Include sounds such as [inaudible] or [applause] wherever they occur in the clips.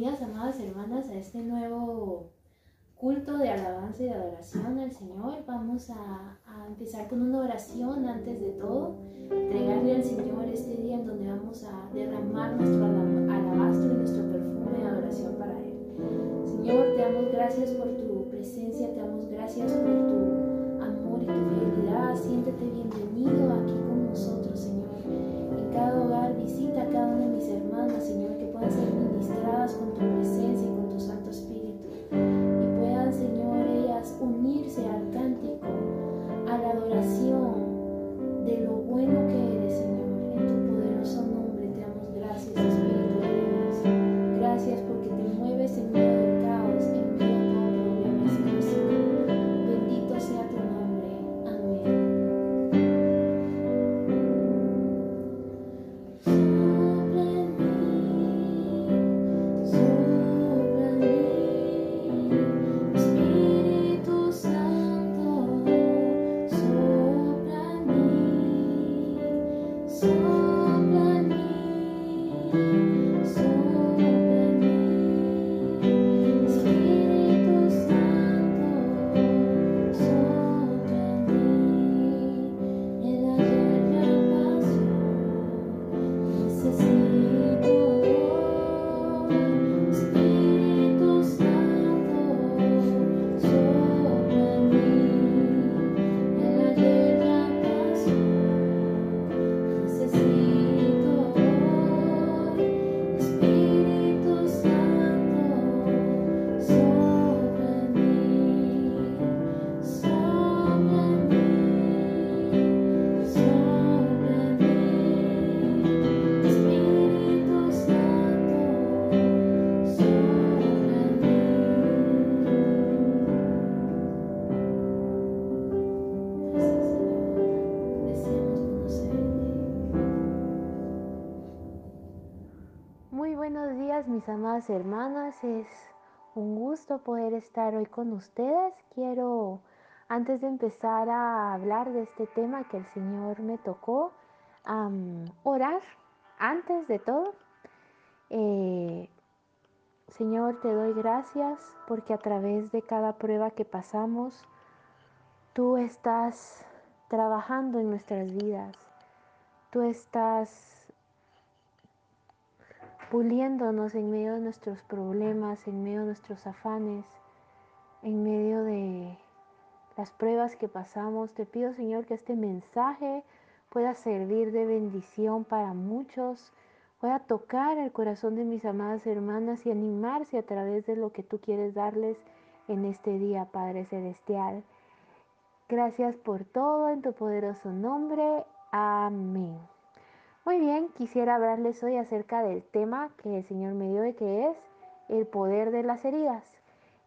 bienvenidas, amadas hermanas, a este nuevo culto de alabanza y de adoración al Señor. Vamos a, empezar con una oración antes de todo, entregarle al Señor este día en donde vamos a derramar nuestro alabastro y nuestro perfume de adoración para Él. Señor, te damos gracias por tu presencia, te damos gracias por tu amor y tu fidelidad. Siéntete bienvenido aquí con nosotros, Señor. En cada hogar visita a cada puedan ser ministradas con tu presencia y con tu Santo Espíritu. Y puedan, Señor, ellas unirse al cántico, mis amadas hermanas, es un gusto poder estar hoy con ustedes. Quiero, antes de empezar a hablar de este tema que el Señor me tocó, orar antes de todo. Eh, Señor, te doy gracias porque a través de cada prueba que pasamos, tú estás trabajando en nuestras vidas. Tú estás puliéndonos en medio de nuestros problemas, en medio de nuestros afanes, en medio de las pruebas que pasamos. Te pido, Señor, que este mensaje pueda servir de bendición para muchos, pueda tocar el corazón de mis amadas hermanas y animarse a través de lo que tú quieres darles en este día, Padre Celestial. Gracias por todo en tu poderoso nombre. Amén. Muy bien, quisiera hablarles hoy acerca del tema que el Señor me dio y que es el poder de las heridas.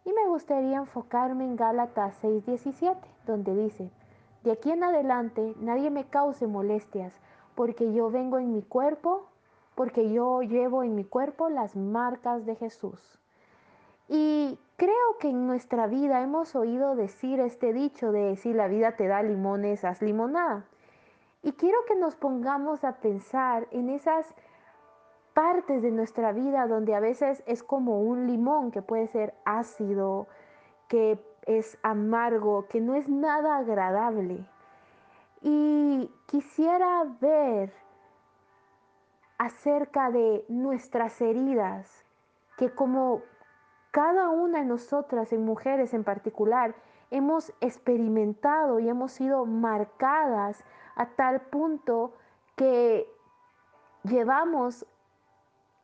Y me gustaría enfocarme en Gálatas 6:17, donde dice, de aquí en adelante nadie me cause molestias, porque yo vengo en mi cuerpo, porque yo llevo en mi cuerpo las marcas de Jesús. Y creo que en nuestra vida hemos oído decir este dicho de si la vida te da limones, haz limonada. Y quiero que nos pongamos a pensar en esas partes de nuestra vida donde a veces es como un limón que puede ser ácido, que es amargo, que no es nada agradable. Y quisiera ver acerca de nuestras heridas, que como cada una de nosotras, en mujeres en particular, hemos experimentado y hemos sido marcadas a tal punto que llevamos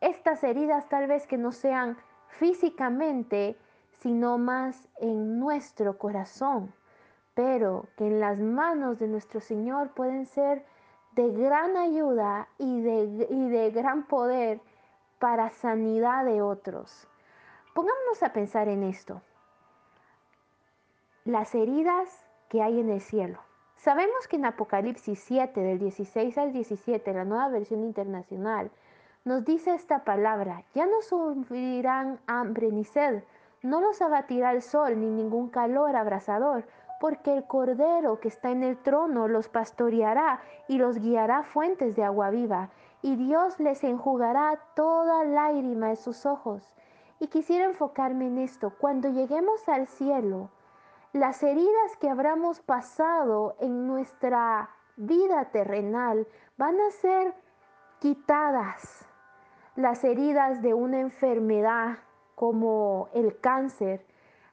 estas heridas tal vez que no sean físicamente, sino más en nuestro corazón, pero que en las manos de nuestro Señor pueden ser de gran ayuda y de, y de gran poder para sanidad de otros. Pongámonos a pensar en esto. Las heridas que hay en el cielo. Sabemos que en Apocalipsis 7, del 16 al 17, la nueva versión internacional, nos dice esta palabra, ya no sufrirán hambre ni sed, no los abatirá el sol ni ningún calor abrasador, porque el Cordero que está en el trono los pastoreará y los guiará fuentes de agua viva, y Dios les enjugará toda lágrima de sus ojos, Y quisiera enfocarme en esto. Cuando lleguemos al cielo, las heridas que habramos pasado en nuestra vida terrenal van a ser quitadas. Las heridas de una enfermedad como el cáncer,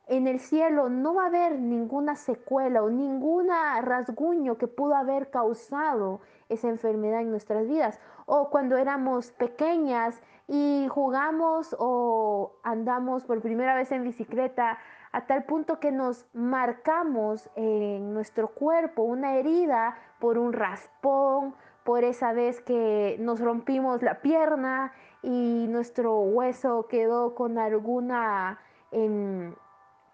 en el cielo no va a haber ninguna secuela o ningún rasguño que pudo haber causado esa enfermedad en nuestras vidas. O cuando éramos pequeñas y jugamos o andamos por primera vez en bicicleta a tal punto que nos marcamos en nuestro cuerpo una herida por un raspón, por esa vez que nos rompimos la pierna y nuestro hueso quedó con alguna... Em,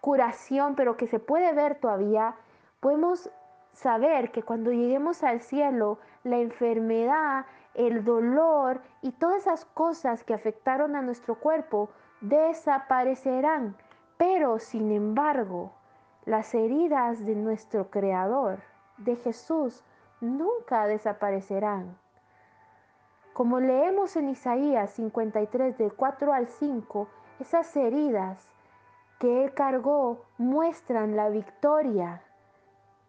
curación, pero que se puede ver todavía, podemos saber que cuando lleguemos al cielo, la enfermedad, el dolor y todas esas cosas que afectaron a nuestro cuerpo desaparecerán. Pero, sin embargo, las heridas de nuestro Creador, de Jesús, nunca desaparecerán. Como leemos en Isaías 53 del 4 al 5, esas heridas que Él cargó muestran la victoria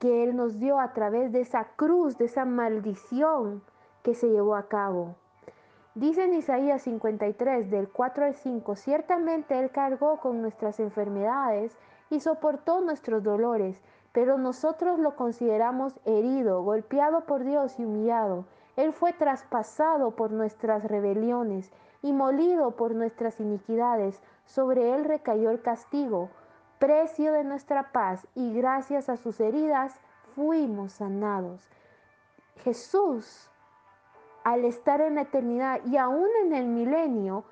que Él nos dio a través de esa cruz, de esa maldición que se llevó a cabo. Dice en Isaías 53, del 4 al 5, ciertamente Él cargó con nuestras enfermedades y soportó nuestros dolores, pero nosotros lo consideramos herido, golpeado por Dios y humillado. Él fue traspasado por nuestras rebeliones y molido por nuestras iniquidades sobre él recayó el castigo, precio de nuestra paz, y gracias a sus heridas fuimos sanados. Jesús, al estar en la eternidad y aún en el milenio,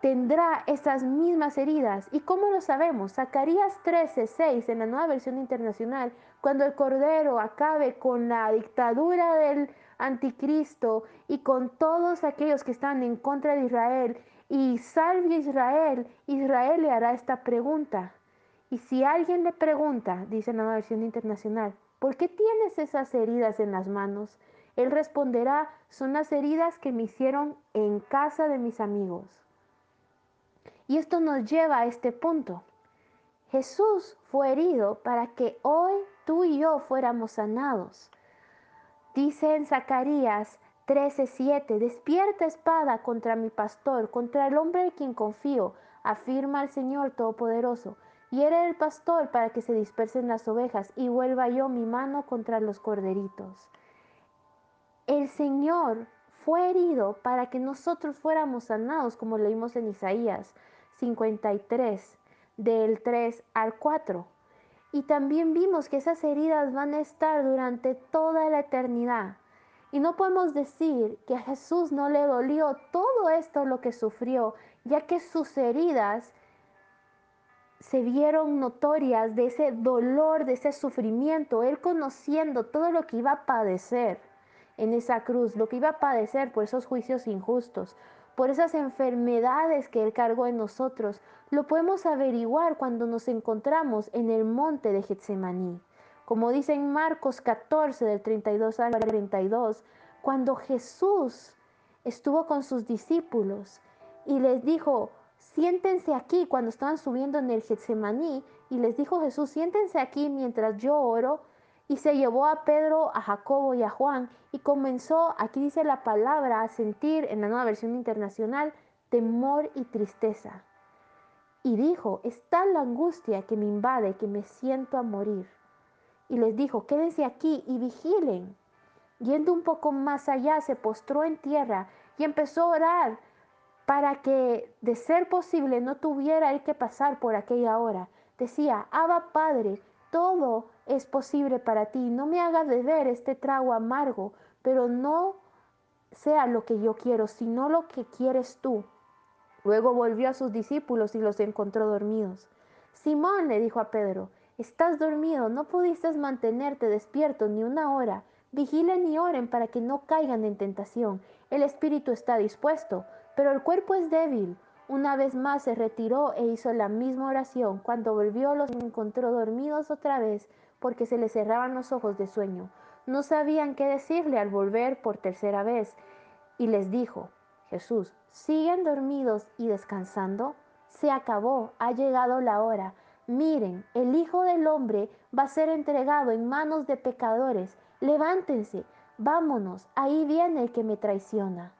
tendrá esas mismas heridas. ¿Y cómo lo sabemos? Zacarías 13, 6 en la nueva versión internacional, cuando el Cordero acabe con la dictadura del anticristo y con todos aquellos que están en contra de Israel y salve Israel, Israel le hará esta pregunta. Y si alguien le pregunta, dice la versión internacional, ¿por qué tienes esas heridas en las manos? Él responderá, son las heridas que me hicieron en casa de mis amigos. Y esto nos lleva a este punto. Jesús fue herido para que hoy tú y yo fuéramos sanados. Dice en Zacarías 13:7 Despierta espada contra mi pastor, contra el hombre en quien confío, afirma el Señor Todopoderoso. Hiere el pastor para que se dispersen las ovejas y vuelva yo mi mano contra los corderitos. El Señor fue herido para que nosotros fuéramos sanados, como leímos en Isaías 53, del 3 al 4. Y también vimos que esas heridas van a estar durante toda la eternidad. Y no podemos decir que a Jesús no le dolió todo esto lo que sufrió, ya que sus heridas se vieron notorias de ese dolor, de ese sufrimiento, él conociendo todo lo que iba a padecer en esa cruz, lo que iba a padecer por esos juicios injustos, por esas enfermedades que él cargó en nosotros, lo podemos averiguar cuando nos encontramos en el monte de Getsemaní. Como dice en Marcos 14 del 32 al 32, cuando Jesús estuvo con sus discípulos y les dijo, siéntense aquí cuando estaban subiendo en el Getsemaní y les dijo Jesús, siéntense aquí mientras yo oro y se llevó a Pedro, a Jacobo y a Juan y comenzó, aquí dice la palabra, a sentir en la nueva versión internacional temor y tristeza. Y dijo, está la angustia que me invade, que me siento a morir y les dijo, quédense aquí y vigilen. Yendo un poco más allá, se postró en tierra y empezó a orar para que, de ser posible, no tuviera él que pasar por aquella hora. Decía, Abba Padre, todo es posible para ti. No me hagas beber este trago amargo, pero no sea lo que yo quiero, sino lo que quieres tú. Luego volvió a sus discípulos y los encontró dormidos. Simón le dijo a Pedro, Estás dormido, no pudiste mantenerte despierto ni una hora. Vigilen y oren para que no caigan en tentación. El espíritu está dispuesto, pero el cuerpo es débil. Una vez más se retiró e hizo la misma oración. Cuando volvió los encontró dormidos otra vez porque se les cerraban los ojos de sueño. No sabían qué decirle al volver por tercera vez. Y les dijo, Jesús, ¿siguen dormidos y descansando? se acabó, ha llegado la hora. Miren, el Hijo del Hombre va a ser entregado en manos de pecadores. Levántense, vámonos, ahí viene el que me traiciona.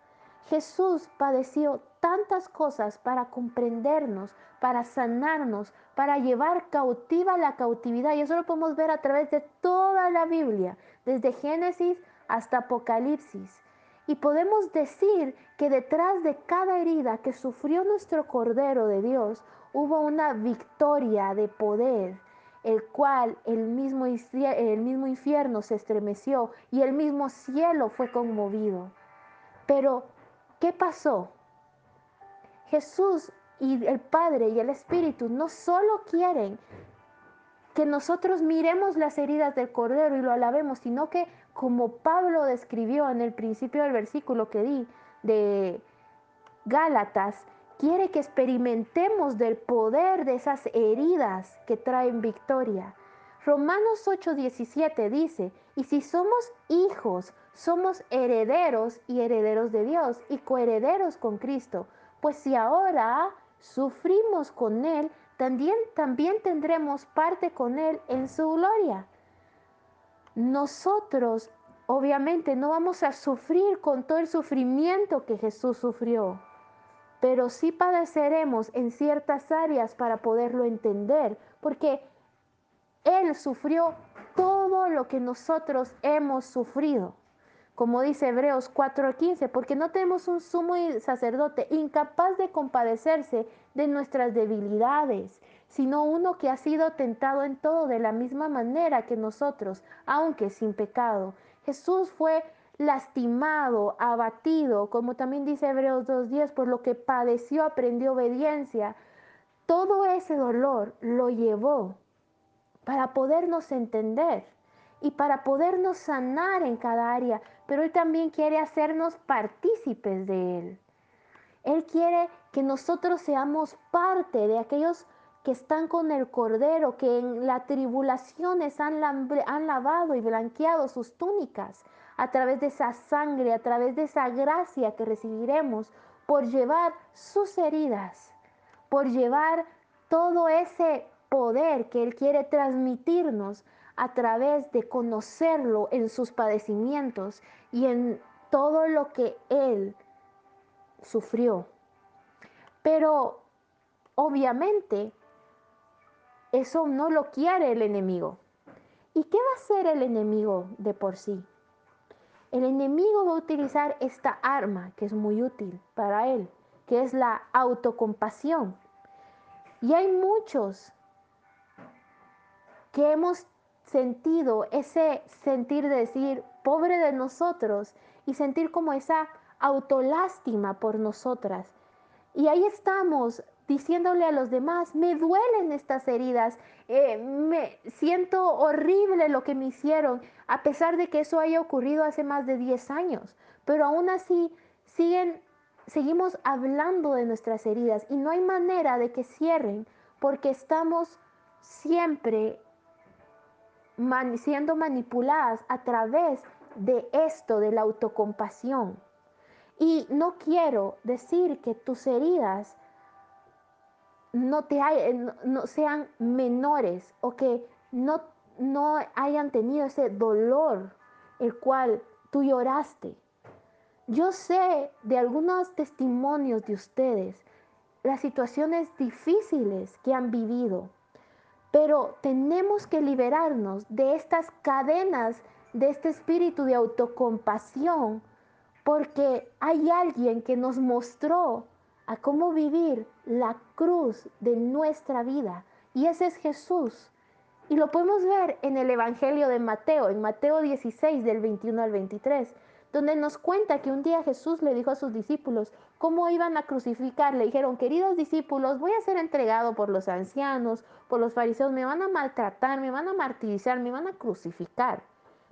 Jesús padeció tantas cosas para comprendernos, para sanarnos, para llevar cautiva la cautividad. Y eso lo podemos ver a través de toda la Biblia, desde Génesis hasta Apocalipsis. Y podemos decir que detrás de cada herida que sufrió nuestro Cordero de Dios hubo una victoria de poder, el cual el mismo, infierno se estremeció y el mismo cielo fue conmovido. Pero, ¿qué pasó? Jesús y el Padre y el Espíritu no solo quieren que nosotros miremos las heridas del Cordero y lo alabemos, sino que como Pablo describió en el principio del versículo que di de Gálatas, quiere que experimentemos del poder de esas heridas que traen victoria. Romanos 8:17 dice, y si somos hijos, somos herederos y herederos de Dios y coherederos con Cristo, pues si ahora sufrimos con Él, también, también tendremos parte con Él en su gloria. Nosotros obviamente no vamos a sufrir con todo el sufrimiento que Jesús sufrió pero sí padeceremos en ciertas áreas para poderlo entender, porque Él sufrió todo lo que nosotros hemos sufrido. Como dice Hebreos 4:15, porque no tenemos un sumo sacerdote incapaz de compadecerse de nuestras debilidades, sino uno que ha sido tentado en todo de la misma manera que nosotros, aunque sin pecado. Jesús fue lastimado, abatido, como también dice Hebreos 2.10, por lo que padeció, aprendió obediencia. Todo ese dolor lo llevó para podernos entender y para podernos sanar en cada área, pero Él también quiere hacernos partícipes de Él. Él quiere que nosotros seamos parte de aquellos que están con el Cordero, que en las tribulaciones han, lavado y blanqueado sus túnicas, a través de esa sangre, a través de esa gracia que recibiremos por llevar sus heridas, por llevar todo ese poder que Él quiere transmitirnos a través de conocerlo en sus padecimientos y en todo lo que Él sufrió. Pero obviamente eso no lo quiere el enemigo. ¿Y qué va a hacer el enemigo de por sí? El enemigo va a utilizar esta arma que es muy útil para él, que es la autocompasión. Y hay muchos que hemos sentido ese sentir de decir, pobre de nosotros, y sentir como esa autolástima por nosotras. Y ahí estamos diciéndole a los demás, me duelen estas heridas, eh, me siento horrible lo que me hicieron, a pesar de que eso haya ocurrido hace más de 10 años, pero aún así siguen, seguimos hablando de nuestras heridas y no hay manera de que cierren porque estamos siempre siendo manipuladas a través de esto, de la autocompasión. Y no quiero decir que tus heridas no, te no sean menores o que no, no hayan tenido ese dolor el cual tú lloraste. Yo sé de algunos testimonios de ustedes las situaciones difíciles que han vivido, pero tenemos que liberarnos de estas cadenas, de este espíritu de autocompasión, porque hay alguien que nos mostró a cómo vivir la cruz de nuestra vida. Y ese es Jesús. Y lo podemos ver en el Evangelio de Mateo, en Mateo 16 del 21 al 23, donde nos cuenta que un día Jesús le dijo a sus discípulos cómo iban a crucificar. Le dijeron, queridos discípulos, voy a ser entregado por los ancianos, por los fariseos, me van a maltratar, me van a martirizar, me van a crucificar.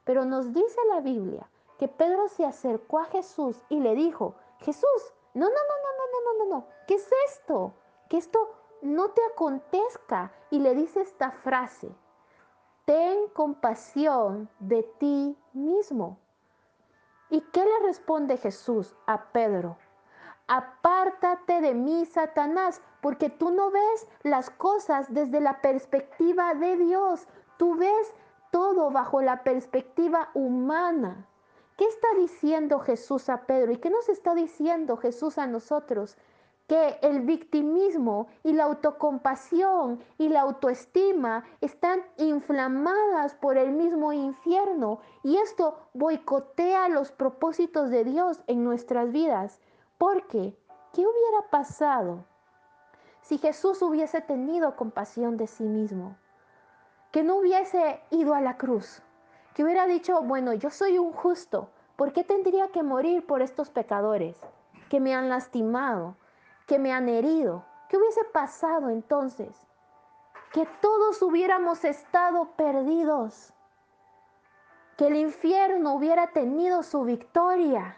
Pero nos dice la Biblia que Pedro se acercó a Jesús y le dijo, Jesús, no, no, no, no, no, no, no, no. ¿Qué es esto? Que esto no te acontezca. Y le dice esta frase, ten compasión de ti mismo. ¿Y qué le responde Jesús a Pedro? apártate de mí, Satanás, porque tú no ves las cosas desde la perspectiva de Dios, tú ves todo bajo la perspectiva humana. ¿Qué está diciendo Jesús a Pedro y qué nos está diciendo Jesús a nosotros? Que el victimismo y la autocompasión y la autoestima están inflamadas por el mismo infierno y esto boicotea los propósitos de Dios en nuestras vidas. Porque, ¿qué hubiera pasado si Jesús hubiese tenido compasión de sí mismo? Que no hubiese ido a la cruz, que hubiera dicho, bueno, yo soy un justo, ¿por qué tendría que morir por estos pecadores que me han lastimado? Que me han herido. ¿Qué hubiese pasado entonces? Que todos hubiéramos estado perdidos. Que el infierno hubiera tenido su victoria.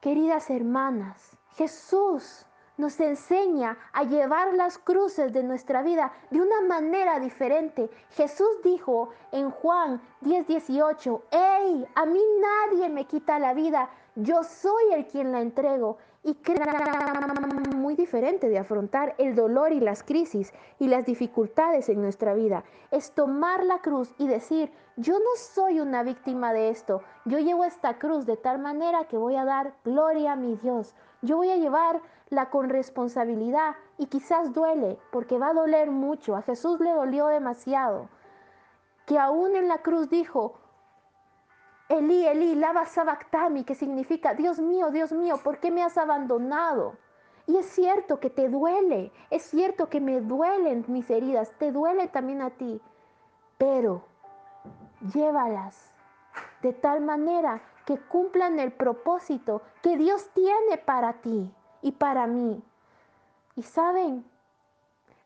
Queridas hermanas, Jesús nos enseña a llevar las cruces de nuestra vida de una manera diferente. Jesús dijo en Juan 10:18, A mí nadie me quita la vida, yo soy el quien la entrego. Y que muy diferente de afrontar el dolor y las crisis y las dificultades en nuestra vida. Es tomar la cruz y decir, yo no soy una víctima de esto, yo llevo esta cruz de tal manera que voy a dar gloria a mi Dios, yo voy a llevarla con responsabilidad y quizás duele, porque va a doler mucho, a Jesús le dolió demasiado, que aún en la cruz dijo, Elí, Elí, lava sabactami, que significa, Dios mío, Dios mío, ¿por qué me has abandonado? Y es cierto que te duele, es cierto que me duelen mis heridas, te duele también a ti, pero llévalas de tal manera que cumplan el propósito que Dios tiene para ti y para mí. Y saben,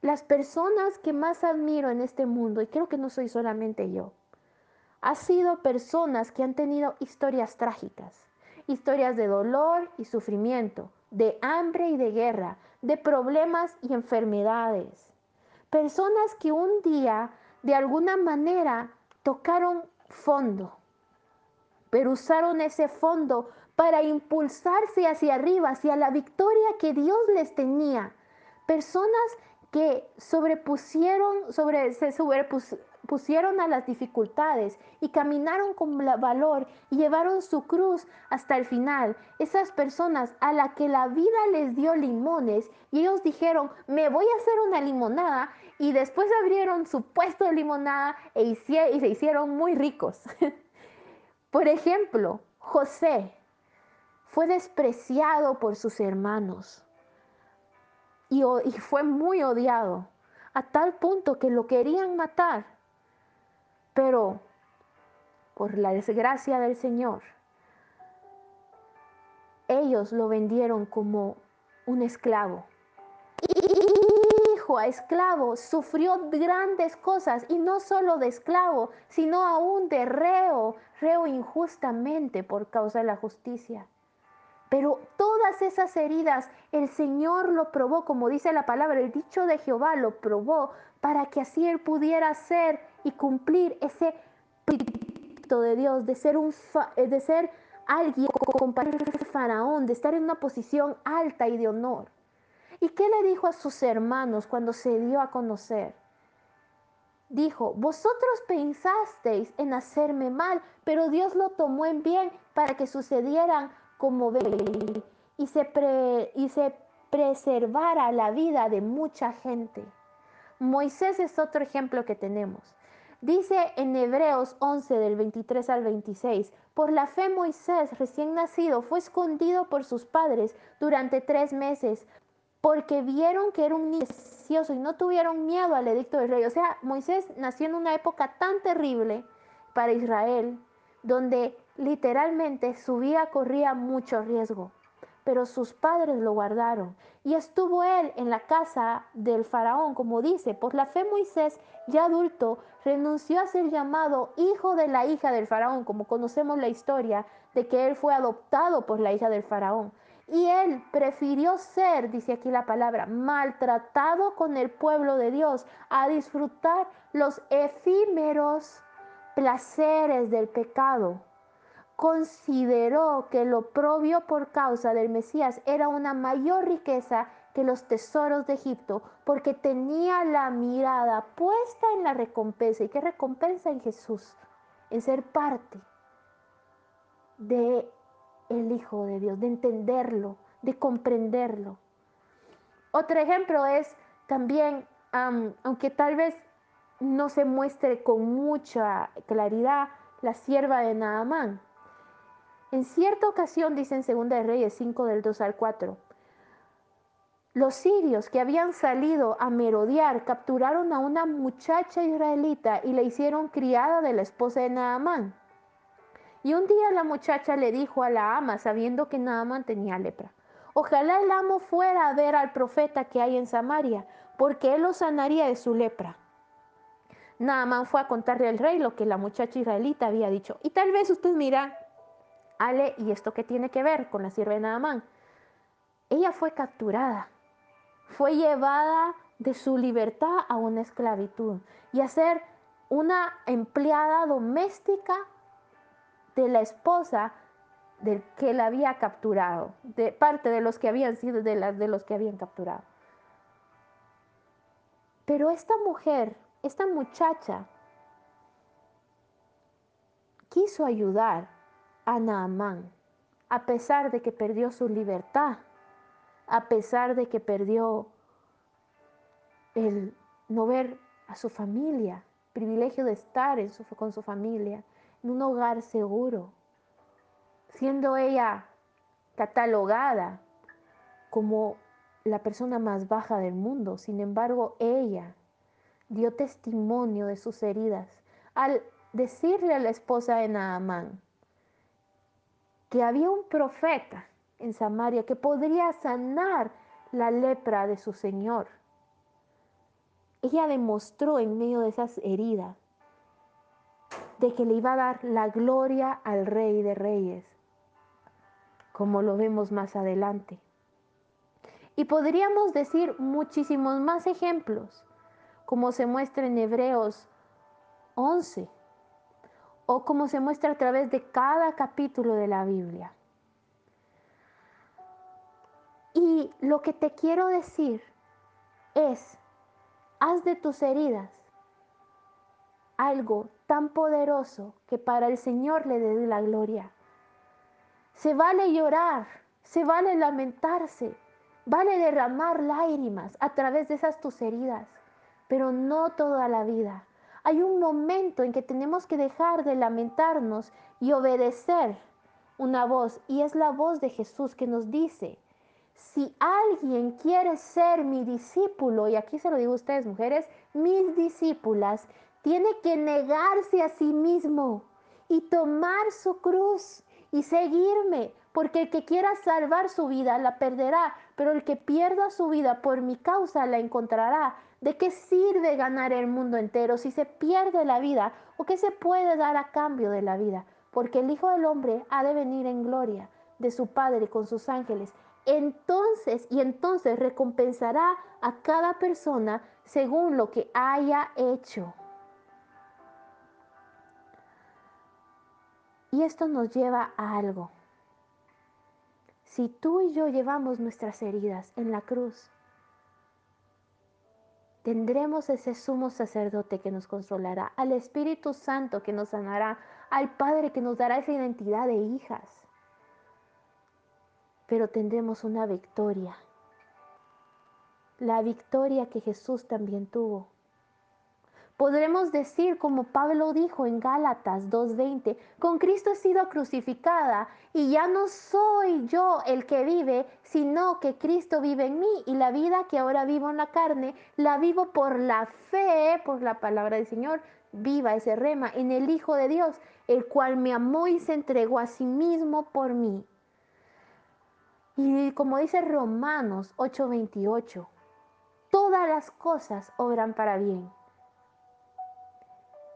las personas que más admiro en este mundo, y creo que no soy solamente yo, ha sido personas que han tenido historias trágicas, historias de dolor y sufrimiento, de hambre y de guerra, de problemas y enfermedades. Personas que un día, de alguna manera, tocaron fondo, pero usaron ese fondo para impulsarse hacia arriba, hacia la victoria que Dios les tenía. Personas que sobrepusieron, sobre, se pusieron a las dificultades y caminaron con valor y llevaron su cruz hasta el final. Esas personas a las que la vida les dio limones y ellos dijeron, me voy a hacer una limonada y después abrieron su puesto de limonada e y se hicieron muy ricos. [laughs] por ejemplo, José fue despreciado por sus hermanos y fue muy odiado a tal punto que lo querían matar. Pero por la desgracia del Señor, ellos lo vendieron como un esclavo. Hijo a esclavo sufrió grandes cosas y no solo de esclavo, sino aún de reo, reo injustamente por causa de la justicia. Pero todas esas heridas el Señor lo probó, como dice la palabra, el dicho de Jehová lo probó para que así él pudiera ser y cumplir ese propósito de Dios, de ser, un eh, de ser alguien comparado faraón, de estar en una posición alta y de honor. ¿Y qué le dijo a sus hermanos cuando se dio a conocer? Dijo, vosotros pensasteis en hacerme mal, pero Dios lo tomó en bien para que sucedieran como y se, y se preservara la vida de mucha gente. Moisés es otro ejemplo que tenemos. Dice en Hebreos 11 del 23 al 26, por la fe Moisés, recién nacido, fue escondido por sus padres durante tres meses, porque vieron que era un niño y no tuvieron miedo al edicto del rey. O sea, Moisés nació en una época tan terrible para Israel, donde literalmente su vida corría mucho riesgo pero sus padres lo guardaron. Y estuvo él en la casa del faraón, como dice, por la fe Moisés, ya adulto, renunció a ser llamado hijo de la hija del faraón, como conocemos la historia de que él fue adoptado por la hija del faraón. Y él prefirió ser, dice aquí la palabra, maltratado con el pueblo de Dios, a disfrutar los efímeros placeres del pecado consideró que lo propio por causa del Mesías era una mayor riqueza que los tesoros de Egipto, porque tenía la mirada puesta en la recompensa. ¿Y qué recompensa en Jesús? En ser parte de el Hijo de Dios, de entenderlo, de comprenderlo. Otro ejemplo es también, aunque tal vez no se muestre con mucha claridad, la sierva de Naamán. En cierta ocasión, dice en 2 Reyes 5 del 2 al 4, los sirios que habían salido a merodear capturaron a una muchacha israelita y la hicieron criada de la esposa de Naamán. Y un día la muchacha le dijo a la ama, sabiendo que Naamán tenía lepra, ojalá el amo fuera a ver al profeta que hay en Samaria, porque él lo sanaría de su lepra. Naamán fue a contarle al rey lo que la muchacha israelita había dicho. Y tal vez usted mira, Ale, ¿y esto qué tiene que ver con la sierva de Naamán? Ella fue capturada fue llevada de su libertad a una esclavitud y a ser una empleada doméstica de la esposa del que la había capturado, de parte de los que habían sido de, de los que habían capturado. Pero esta mujer, esta muchacha, quiso ayudar a Naamán, a pesar de que perdió su libertad a pesar de que perdió el no ver a su familia, privilegio de estar con su familia, en un hogar seguro, siendo ella catalogada como la persona más baja del mundo. Sin embargo, ella dio testimonio de sus heridas al decirle a la esposa de Naamán había un profeta en Samaria que podría sanar la lepra de su Señor. Ella demostró en medio de esas heridas de que le iba a dar la gloria al Rey de Reyes, como lo vemos más adelante. Y podríamos decir muchísimos más ejemplos, como se muestra en Hebreos 11, o como se muestra a través de cada capítulo de la Biblia. Y lo que te quiero decir es, haz de tus heridas algo tan poderoso que para el Señor le dé la gloria. Se vale llorar, se vale lamentarse, vale derramar lágrimas a través de esas tus heridas, pero no toda la vida. Hay un momento en que tenemos que dejar de lamentarnos y obedecer una voz, y es la voz de Jesús que nos dice, si alguien quiere ser mi discípulo, y aquí se lo digo a ustedes mujeres, mis discípulas, tiene que negarse a sí mismo y tomar su cruz y seguirme, porque el que quiera salvar su vida la perderá, pero el que pierda su vida por mi causa la encontrará. ¿De qué sirve ganar el mundo entero si se pierde la vida? ¿O qué se puede dar a cambio de la vida? Porque el Hijo del Hombre ha de venir en gloria de su Padre con sus ángeles entonces y entonces recompensará a cada persona según lo que haya hecho. Y esto nos lleva a algo. Si tú y yo llevamos nuestras heridas en la cruz, tendremos ese sumo sacerdote que nos consolará, al Espíritu Santo que nos sanará, al Padre que nos dará esa identidad de hijas pero tendremos una victoria. La victoria que Jesús también tuvo. Podremos decir, como Pablo dijo en Gálatas 2.20, con Cristo he sido crucificada y ya no soy yo el que vive, sino que Cristo vive en mí y la vida que ahora vivo en la carne, la vivo por la fe, por la palabra del Señor, viva ese rema en el Hijo de Dios, el cual me amó y se entregó a sí mismo por mí. Y como dice Romanos 8:28, todas las cosas obran para bien.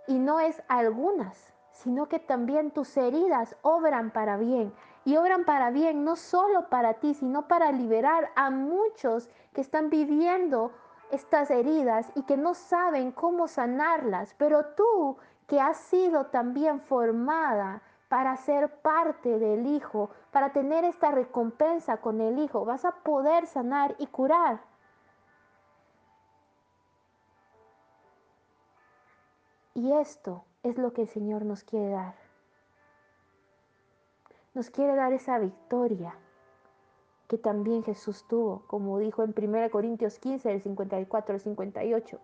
Y no es algunas, sino que también tus heridas obran para bien. Y obran para bien no solo para ti, sino para liberar a muchos que están viviendo estas heridas y que no saben cómo sanarlas. Pero tú que has sido también formada para ser parte del Hijo, para tener esta recompensa con el Hijo. Vas a poder sanar y curar. Y esto es lo que el Señor nos quiere dar. Nos quiere dar esa victoria que también Jesús tuvo, como dijo en 1 Corintios 15, del 54 al 58.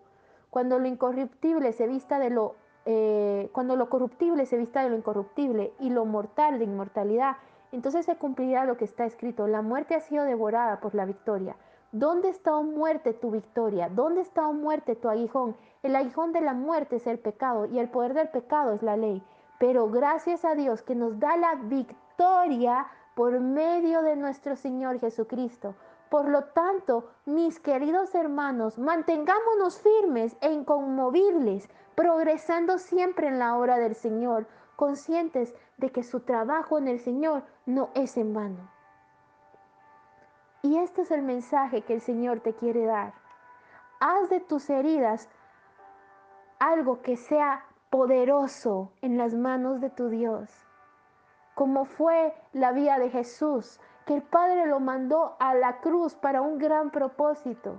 Cuando lo incorruptible se vista de lo eh, cuando lo corruptible se vista de lo incorruptible y lo mortal de inmortalidad, entonces se cumplirá lo que está escrito. La muerte ha sido devorada por la victoria. ¿Dónde está, oh muerte, tu victoria? ¿Dónde está, oh muerte, tu aguijón? El aguijón de la muerte es el pecado y el poder del pecado es la ley. Pero gracias a Dios que nos da la victoria por medio de nuestro Señor Jesucristo. Por lo tanto, mis queridos hermanos, mantengámonos firmes e inconmovibles, progresando siempre en la obra del Señor, conscientes de que su trabajo en el Señor no es en vano. Y este es el mensaje que el Señor te quiere dar. Haz de tus heridas algo que sea poderoso en las manos de tu Dios, como fue la vida de Jesús, que el Padre lo mandó a la cruz para un gran propósito.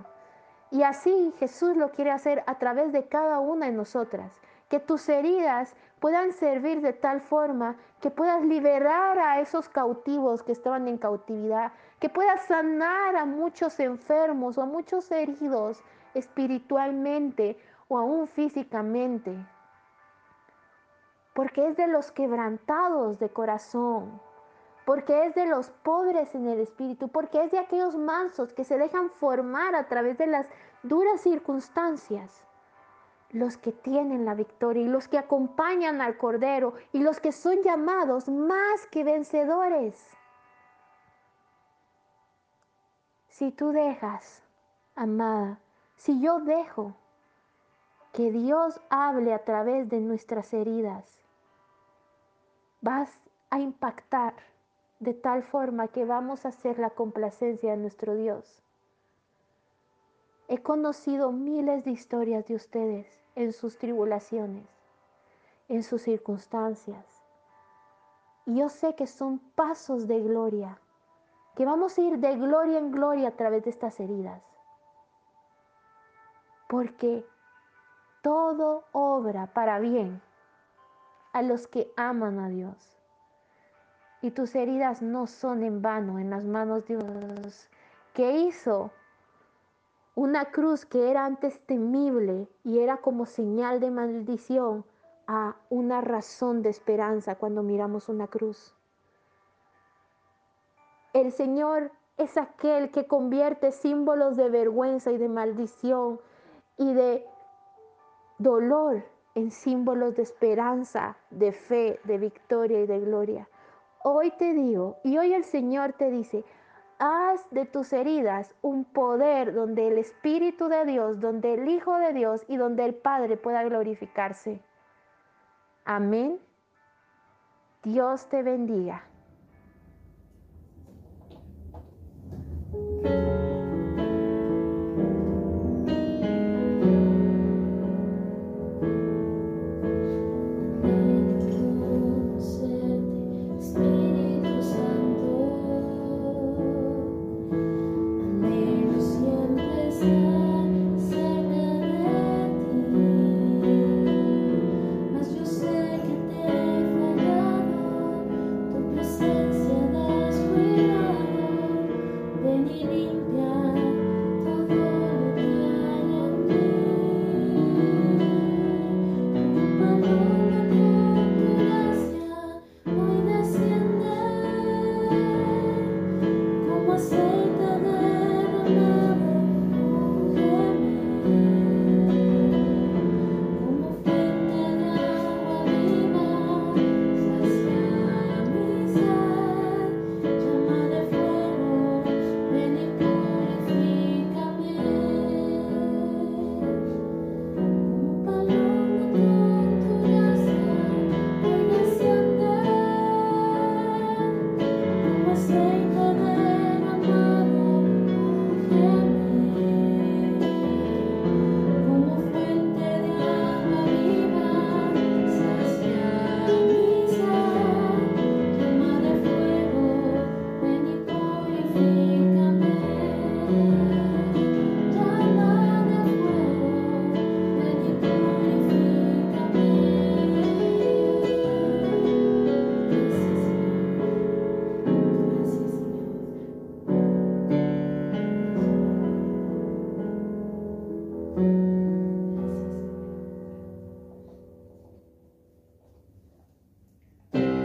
Y así Jesús lo quiere hacer a través de cada una de nosotras. Que tus heridas puedan servir de tal forma que puedas liberar a esos cautivos que estaban en cautividad, que puedas sanar a muchos enfermos o a muchos heridos espiritualmente o aún físicamente. Porque es de los quebrantados de corazón porque es de los pobres en el espíritu, porque es de aquellos mansos que se dejan formar a través de las duras circunstancias, los que tienen la victoria y los que acompañan al Cordero y los que son llamados más que vencedores. Si tú dejas, amada, si yo dejo que Dios hable a través de nuestras heridas, vas a impactar de tal forma que vamos a hacer la complacencia de nuestro Dios. He conocido miles de historias de ustedes en sus tribulaciones, en sus circunstancias. Y yo sé que son pasos de gloria, que vamos a ir de gloria en gloria a través de estas heridas. Porque todo obra para bien a los que aman a Dios y tus heridas no son en vano en las manos de Dios, que hizo una cruz que era antes temible y era como señal de maldición a una razón de esperanza cuando miramos una cruz. El Señor es aquel que convierte símbolos de vergüenza y de maldición y de dolor en símbolos de esperanza, de fe, de victoria y de gloria. Hoy te digo, y hoy el Señor te dice, haz de tus heridas un poder donde el Espíritu de Dios, donde el Hijo de Dios y donde el Padre pueda glorificarse. Amén. Dios te bendiga.